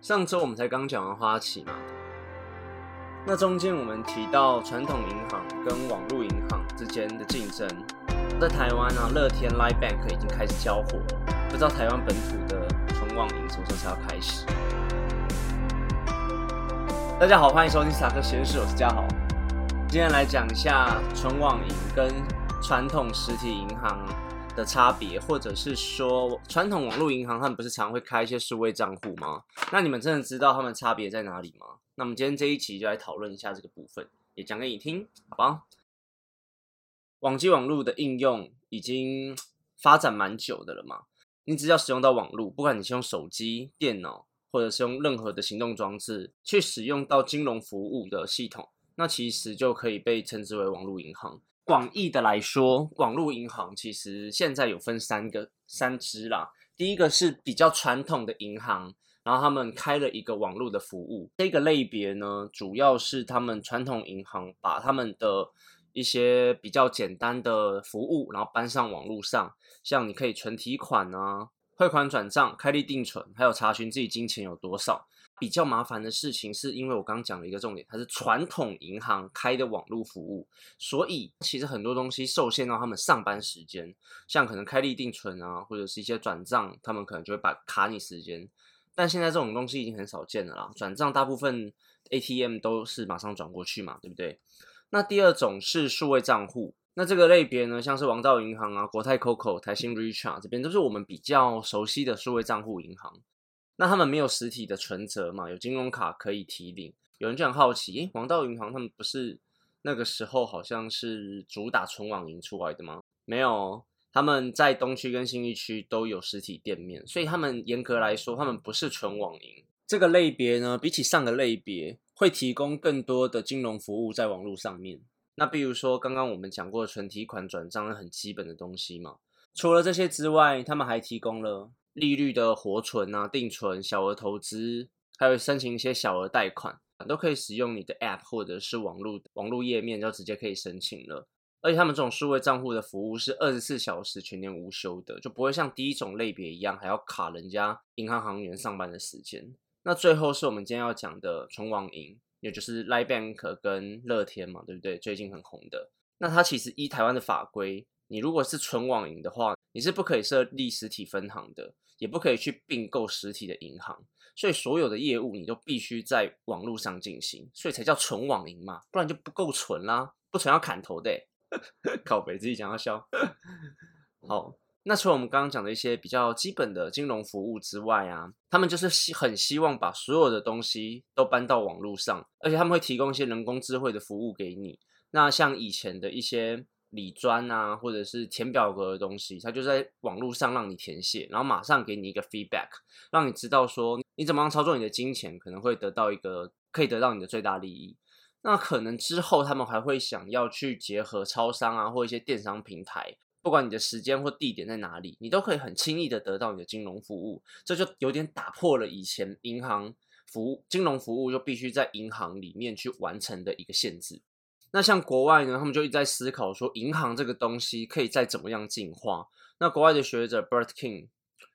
上周我们才刚讲完花旗嘛，那中间我们提到传统银行跟网络银行之间的竞争，在台湾呢，乐天 Line Bank 已经开始交火，不知道台湾本土的纯网银什么时候才要开始？大家好，欢迎收听萨克实验室，我是嘉豪，今天来讲一下纯网银跟传统实体银行。的差别，或者是说传统网络银行他们不是常会开一些数位账户吗？那你们真的知道他们差别在哪里吗？那我们今天这一期就来讨论一下这个部分，也讲给你听，好吧？网际网络的应用已经发展蛮久的了嘛，你只要使用到网络，不管你是用手机、电脑，或者是用任何的行动装置去使用到金融服务的系统，那其实就可以被称之为网络银行。广义的来说，网络银行其实现在有分三个三支啦。第一个是比较传统的银行，然后他们开了一个网络的服务。这个类别呢，主要是他们传统银行把他们的一些比较简单的服务，然后搬上网络上，像你可以存提款啊、汇款转账、开立定存，还有查询自己金钱有多少。比较麻烦的事情，是因为我刚刚讲了一个重点，它是传统银行开的网络服务，所以其实很多东西受限到他们上班时间，像可能开立定存啊，或者是一些转账，他们可能就会把卡你时间。但现在这种东西已经很少见了啦，转账大部分 ATM 都是马上转过去嘛，对不对？那第二种是数位账户，那这个类别呢，像是王道银行啊、国泰 COCO、台新 Richard 这边都是我们比较熟悉的数位账户银行。那他们没有实体的存折嘛？有金融卡可以提领。有人就很好奇，诶，王道银行他们不是那个时候好像是主打纯网银出来的吗？没有，他们在东区跟新一区都有实体店面，所以他们严格来说，他们不是纯网银。这个类别呢，比起上个类别，会提供更多的金融服务在网络上面。那比如说刚刚我们讲过存提款、转账很基本的东西嘛。除了这些之外，他们还提供了。利率的活存啊、定存、小额投资，还有申请一些小额贷款，都可以使用你的 App 或者是网络网络页面，就直接可以申请了。而且他们这种数位账户的服务是二十四小时全年无休的，就不会像第一种类别一样还要卡人家银行行员上班的时间。那最后是我们今天要讲的纯网银，也就是 Line Bank 跟乐天嘛，对不对？最近很红的。那它其实依台湾的法规，你如果是纯网银的话，你是不可以设立实体分行的。也不可以去并购实体的银行，所以所有的业务你都必须在网络上进行，所以才叫纯网银嘛，不然就不够纯啦，不纯要砍头的。靠北自己讲要笑。好，那除了我们刚刚讲的一些比较基本的金融服务之外啊，他们就是希很希望把所有的东西都搬到网络上，而且他们会提供一些人工智慧的服务给你。那像以前的一些。理专啊，或者是填表格的东西，它就在网络上让你填写，然后马上给你一个 feedback，让你知道说你怎么样操作你的金钱，可能会得到一个可以得到你的最大利益。那可能之后他们还会想要去结合超商啊，或一些电商平台，不管你的时间或地点在哪里，你都可以很轻易的得到你的金融服务。这就有点打破了以前银行服务金融服务就必须在银行里面去完成的一个限制。那像国外呢，他们就一直在思考说，银行这个东西可以再怎么样进化。那国外的学者 Bert King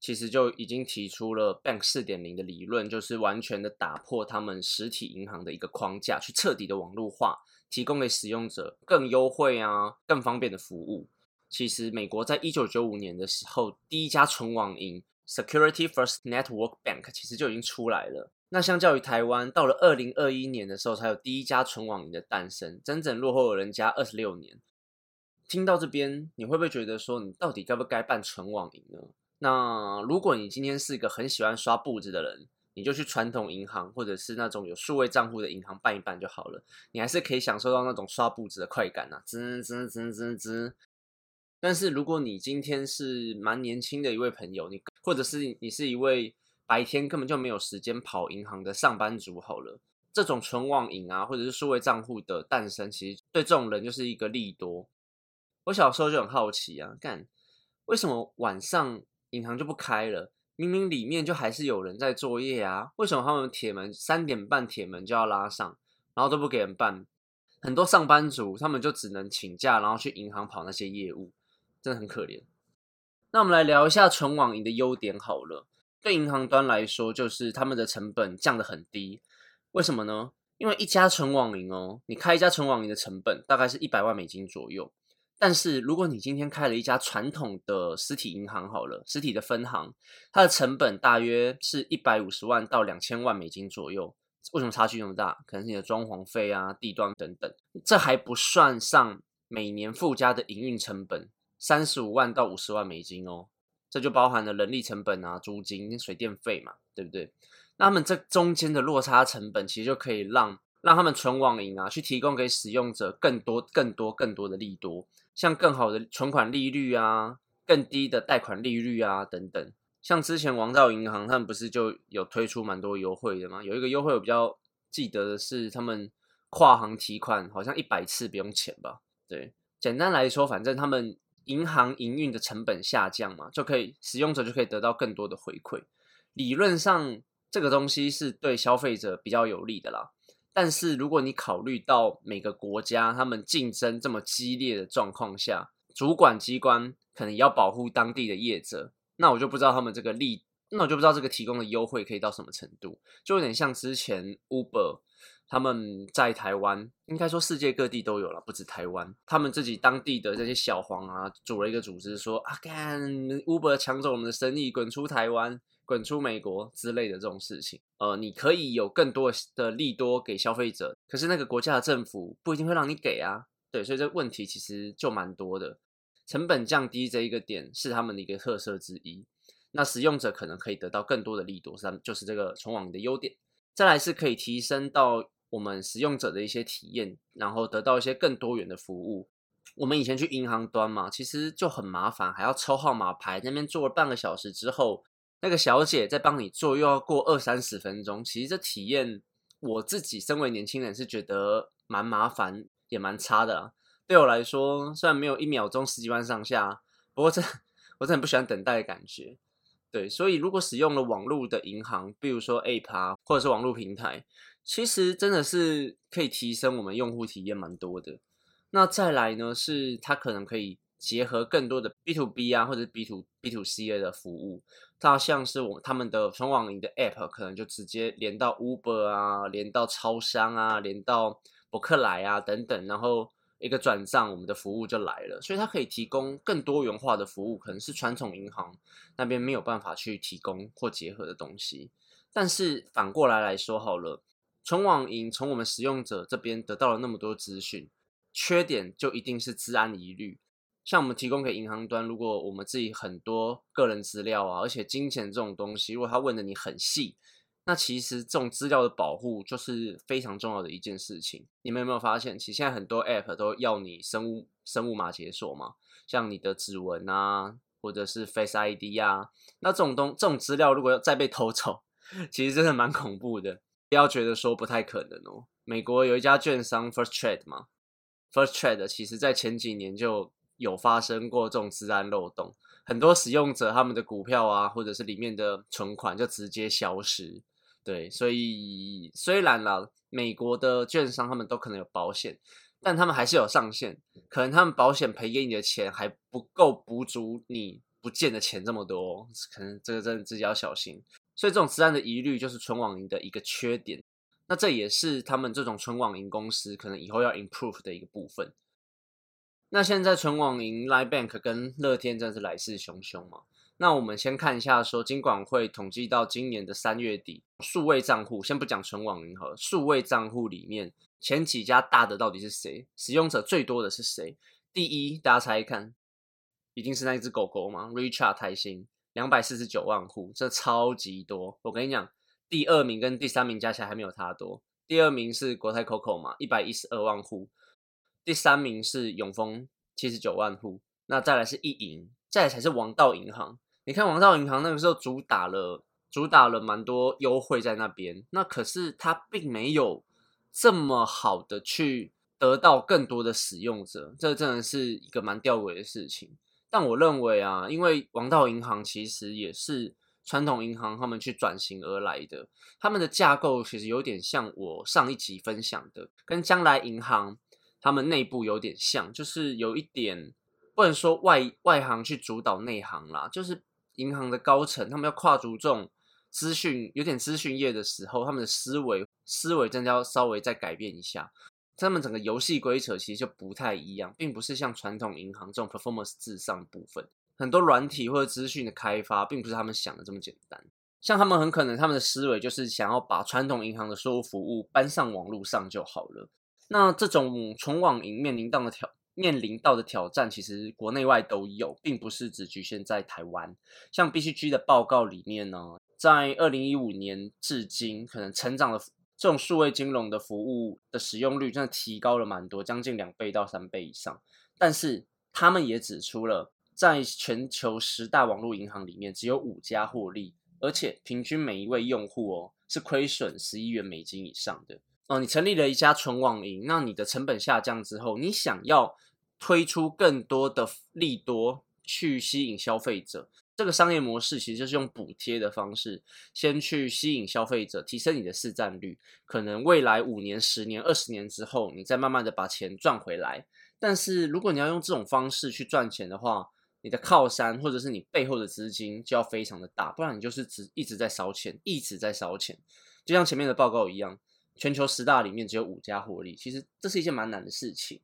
其实就已经提出了 Bank 四点零的理论，就是完全的打破他们实体银行的一个框架，去彻底的网络化，提供给使用者更优惠啊、更方便的服务。其实美国在一九九五年的时候，第一家纯网银 Security First Network Bank 其实就已经出来了。那相较于台湾，到了二零二一年的时候，才有第一家纯网银的诞生，整整落后了人家二十六年。听到这边，你会不会觉得说，你到底该不该办纯网银呢？那如果你今天是一个很喜欢刷步子的人，你就去传统银行或者是那种有数位账户的银行办一办就好了，你还是可以享受到那种刷步子的快感呐，滋滋滋滋滋。但是如果你今天是蛮年轻的一位朋友，你或者是你是一位。白天根本就没有时间跑银行的上班族，好了，这种纯网银啊，或者是数位账户的诞生，其实对这种人就是一个利多。我小时候就很好奇啊，干为什么晚上银行就不开了？明明里面就还是有人在作业啊，为什么他们铁门三点半铁门就要拉上，然后都不给人办？很多上班族他们就只能请假，然后去银行跑那些业务，真的很可怜。那我们来聊一下存网银的优点好了。对银行端来说，就是他们的成本降得很低。为什么呢？因为一家存网银哦，你开一家存网银的成本大概是一百万美金左右。但是如果你今天开了一家传统的实体银行，好了，实体的分行，它的成本大约是一百五十万到两千万美金左右。为什么差距那么大？可能是你的装潢费啊、地段等等。这还不算上每年附加的营运成本，三十五万到五十万美金哦。这就包含了人力成本啊、租金、水电费嘛，对不对？那么这中间的落差成本，其实就可以让让他们存网银啊，去提供给使用者更多、更多、更多的利多。像更好的存款利率啊，更低的贷款利率啊，等等。像之前王道银行他们不是就有推出蛮多优惠的吗？有一个优惠我比较记得的是，他们跨行提款好像一百次不用钱吧？对，简单来说，反正他们银行营运的成本下降嘛，就可以使用者就可以得到更多的回馈。理论上这个东西是对消费者比较有利的啦。但是如果你考虑到每个国家他们竞争这么激烈的状况下，主管机关可能要保护当地的业者，那我就不知道他们这个利，那我就不知道这个提供的优惠可以到什么程度，就有点像之前 Uber 他们在台湾，应该说世界各地都有了，不止台湾，他们自己当地的这些小黄啊，组了一个组织说啊，干 Uber 抢走我们的生意，滚出台湾。滚出美国之类的这种事情，呃，你可以有更多的利多给消费者，可是那个国家的政府不一定会让你给啊。对，所以这问题其实就蛮多的。成本降低这一个点是他们的一个特色之一。那使用者可能可以得到更多的利多，是就是这个存网的优点。再来是可以提升到我们使用者的一些体验，然后得到一些更多元的服务。我们以前去银行端嘛，其实就很麻烦，还要抽号码牌，那边坐了半个小时之后。那个小姐在帮你做，又要过二三十分钟。其实这体验，我自己身为年轻人是觉得蛮麻烦，也蛮差的。对我来说，虽然没有一秒钟十几万上下，不过这我真的很不喜欢等待的感觉。对，所以如果使用了网络的银行，比如说 App，或者是网络平台，其实真的是可以提升我们用户体验蛮多的。那再来呢，是它可能可以。结合更多的 B to B 啊，或者 B to B to C 的服务，它像是我他们的存网银的 App，可能就直接连到 Uber 啊，连到超商啊，连到伯克莱啊等等，然后一个转账，我们的服务就来了。所以它可以提供更多元化的服务，可能是传统银行那边没有办法去提供或结合的东西。但是反过来来说好了，存网银从我们使用者这边得到了那么多资讯，缺点就一定是治安疑虑。像我们提供给银行端，如果我们自己很多个人资料啊，而且金钱这种东西，如果他问的你很细，那其实这种资料的保护就是非常重要的一件事情。你们有没有发现，其实现在很多 App 都要你生物生物码解锁嘛？像你的指纹啊，或者是 Face ID 啊，那这种东这种资料如果要再被偷走，其实真的蛮恐怖的。不要觉得说不太可能哦。美国有一家券商 First Trade 嘛，First Trade 其实在前几年就。有发生过这种治安漏洞，很多使用者他们的股票啊，或者是里面的存款就直接消失。对，所以虽然啦，美国的券商他们都可能有保险，但他们还是有上限，可能他们保险赔给你的钱还不够补足你不见的钱这么多，可能这个真的自己要小心。所以这种治安的疑虑就是存网银的一个缺点，那这也是他们这种存网银公司可能以后要 improve 的一个部分。那现在存网银、Line Bank 跟乐天真是来势汹汹嘛？那我们先看一下，说金管会统计到今年的三月底，数位账户先不讲存网银和数位账户里面前几家大的到底是谁？使用者最多的是谁？第一，大家猜一看，一定是那一只狗狗吗？Richard 台新两百四十九万户，这超级多。我跟你讲，第二名跟第三名加起来还没有它多。第二名是国泰 Coco 嘛，一百一十二万户。第三名是永丰七十九万户，那再来是一银，再来才是王道银行。你看王道银行那个时候主打了，主打了蛮多优惠在那边，那可是它并没有这么好的去得到更多的使用者，这真的是一个蛮吊诡的事情。但我认为啊，因为王道银行其实也是传统银行他们去转型而来的，他们的架构其实有点像我上一集分享的，跟将来银行。他们内部有点像，就是有一点不能说外外行去主导内行啦，就是银行的高层，他们要跨足这种资讯有点资讯业的时候，他们的思维思维真的要稍微再改变一下。他们整个游戏规则其实就不太一样，并不是像传统银行这种 performance 至上部分。很多软体或者资讯的开发，并不是他们想的这么简单。像他们很可能他们的思维就是想要把传统银行的所有服务搬上网络上就好了。那这种从网银面临到的挑面临到的挑战，其实国内外都有，并不是只局限在台湾。像 BCG 的报告里面呢，在二零一五年至今，可能成长的这种数位金融的服务的使用率，真的提高了蛮多，将近两倍到三倍以上。但是他们也指出了，在全球十大网络银行里面，只有五家获利，而且平均每一位用户哦是亏损十一元美金以上的。哦，你成立了一家纯网银，那你的成本下降之后，你想要推出更多的利多去吸引消费者，这个商业模式其实就是用补贴的方式，先去吸引消费者，提升你的市占率，可能未来五年、十年、二十年之后，你再慢慢的把钱赚回来。但是如果你要用这种方式去赚钱的话，你的靠山或者是你背后的资金就要非常的大，不然你就是只一直在烧钱，一直在烧钱，就像前面的报告一样。全球十大里面只有五家获利，其实这是一件蛮难的事情。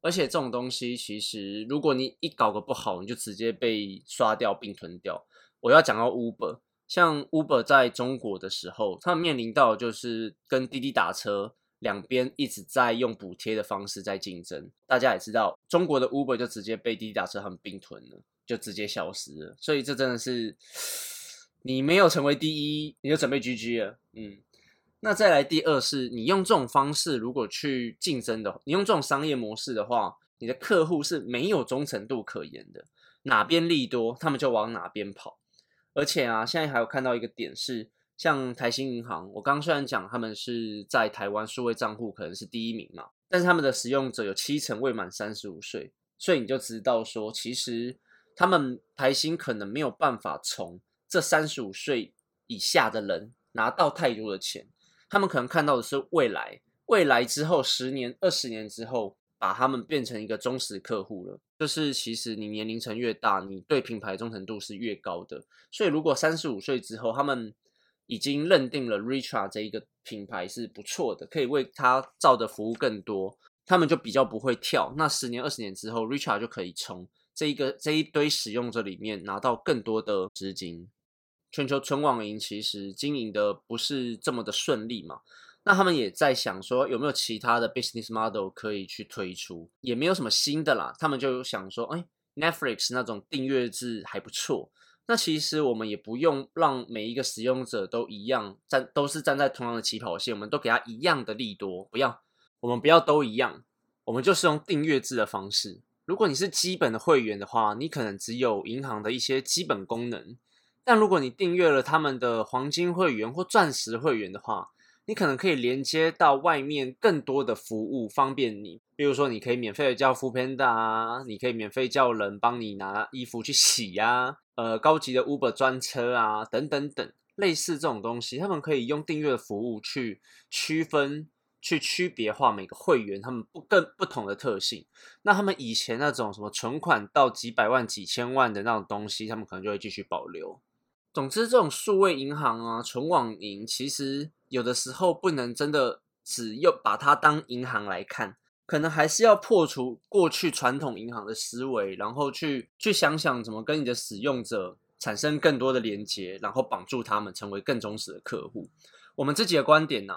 而且这种东西，其实如果你一搞个不好，你就直接被刷掉并吞掉。我要讲到 Uber，像 Uber 在中国的时候，他们面临到就是跟滴滴打车两边一直在用补贴的方式在竞争。大家也知道，中国的 Uber 就直接被滴滴打车他们并吞了，就直接消失了。所以这真的是 你没有成为第一，你就准备 GG 了。嗯。那再来第二是，你用这种方式如果去竞争的，你用这种商业模式的话，你的客户是没有忠诚度可言的，哪边利多，他们就往哪边跑。而且啊，现在还有看到一个点是，像台新银行，我刚虽然讲他们是在台湾数位账户可能是第一名嘛，但是他们的使用者有七成未满三十五岁，所以你就知道说，其实他们台新可能没有办法从这三十五岁以下的人拿到太多的钱。他们可能看到的是未来，未来之后十年、二十年之后，把他们变成一个忠实客户了。就是其实你年龄层越大，你对品牌忠诚度是越高的。所以如果三十五岁之后，他们已经认定了 Richard 这一个品牌是不错的，可以为他造的服务更多，他们就比较不会跳。那十年、二十年之后，Richard 就可以从这一个这一堆使用者里面拿到更多的资金。全球纯网银其实经营的不是这么的顺利嘛，那他们也在想说有没有其他的 business model 可以去推出，也没有什么新的啦。他们就想说，哎，Netflix 那种订阅制还不错。那其实我们也不用让每一个使用者都一样站，都是站在同样的起跑线，我们都给他一样的利多，不要，我们不要都一样，我们就是用订阅制的方式。如果你是基本的会员的话，你可能只有银行的一些基本功能。但如果你订阅了他们的黄金会员或钻石会员的话，你可能可以连接到外面更多的服务，方便你。比如说，你可以免费的叫 f o o Panda 啊，你可以免费叫人帮你拿衣服去洗呀，呃，高级的 Uber 专车啊，等等等，类似这种东西，他们可以用订阅服务去区分、去区别化每个会员他们不更不同的特性。那他们以前那种什么存款到几百万、几千万的那种东西，他们可能就会继续保留。总之，这种数位银行啊，纯网银，其实有的时候不能真的只用把它当银行来看，可能还是要破除过去传统银行的思维，然后去去想想怎么跟你的使用者产生更多的连接，然后绑住他们，成为更忠实的客户。我们自己的观点呢，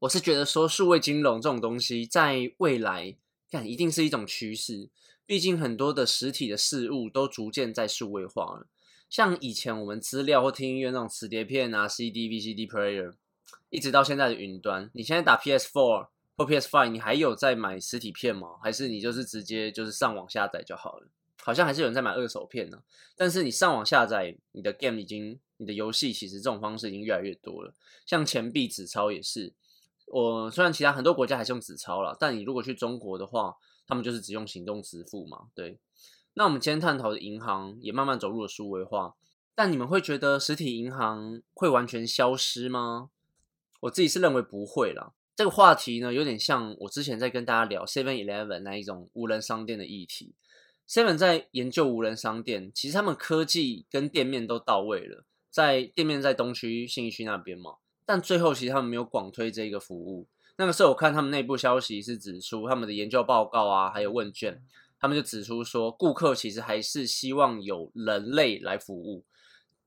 我是觉得说，数位金融这种东西，在未来看一定是一种趋势，毕竟很多的实体的事物都逐渐在数位化了。像以前我们资料或听音乐那种磁碟片啊、CD、VCD player，一直到现在的云端，你现在打 PS4 或 PS5，你还有在买实体片吗？还是你就是直接就是上网下载就好了？好像还是有人在买二手片呢。但是你上网下载，你的 game 已经，你的游戏其实这种方式已经越来越多了。像钱币纸钞也是，我虽然其他很多国家还是用纸钞了，但你如果去中国的话，他们就是只用行动支付嘛，对。那我们今天探讨的银行也慢慢走入了数位化，但你们会觉得实体银行会完全消失吗？我自己是认为不会啦。这个话题呢，有点像我之前在跟大家聊 Seven Eleven 那一种无人商店的议题。Seven 在研究无人商店，其实他们科技跟店面都到位了，在店面在东区信义区那边嘛，但最后其实他们没有广推这个服务。那个时候我看他们内部消息是指出他们的研究报告啊，还有问卷，他们就指出说，顾客其实还是希望有人类来服务。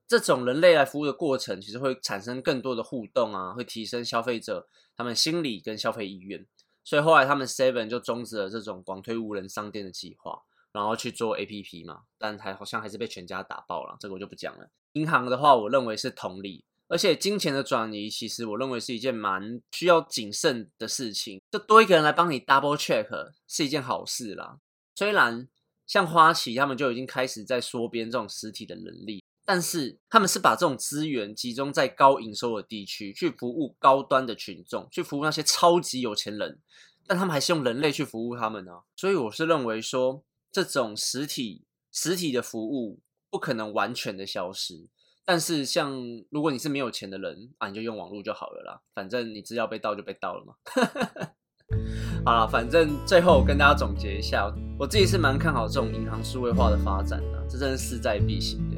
这种人类来服务的过程，其实会产生更多的互动啊，会提升消费者他们心理跟消费意愿。所以后来他们 Seven 就终止了这种广推无人商店的计划，然后去做 APP 嘛，但还好像还是被全家打爆了，这个我就不讲了。银行的话，我认为是同理。而且金钱的转移，其实我认为是一件蛮需要谨慎的事情。就多一个人来帮你 double check 是一件好事啦。虽然像花旗他们就已经开始在缩编这种实体的能力，但是他们是把这种资源集中在高营收的地区，去服务高端的群众，去服务那些超级有钱人。但他们还是用人类去服务他们呢。所以我是认为说，这种实体实体的服务不可能完全的消失。但是，像如果你是没有钱的人啊，你就用网络就好了啦。反正你资料被盗就被盗了嘛。好了，反正最后跟大家总结一下，我自己是蛮看好这种银行数位化的发展的，这真的是势在必行的。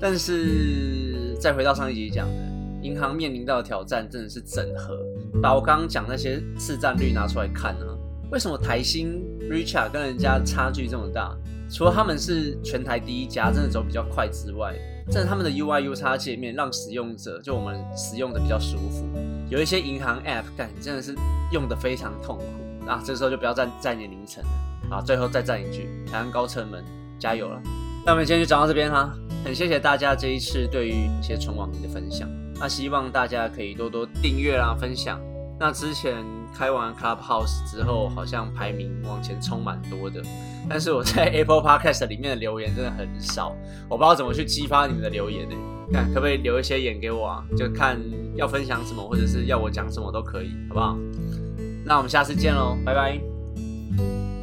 但是再回到上一集讲的，银行面临到的挑战真的是整合。把我刚刚讲那些市占率拿出来看呢，为什么台新 Richard 跟人家差距这么大？除了他们是全台第一家，真的走比较快之外，真的他们的 UI U 叉界面让使用者就我们使用的比较舒服。有一些银行 App 感真的是用的非常痛苦啊，这时候就不要再再年凌晨了啊。最后再赞一句，台湾高层们加油了。那我们今天就讲到这边哈，很谢谢大家这一次对于一些纯网银的分享，那希望大家可以多多订阅啦，分享。那之前开完 Clubhouse 之后，好像排名往前冲蛮多的，但是我在 Apple Podcast 里面的留言真的很少，我不知道怎么去激发你们的留言呢？看可不可以留一些言给我啊？就看要分享什么，或者是要我讲什么都可以，好不好？那我们下次见喽，拜拜。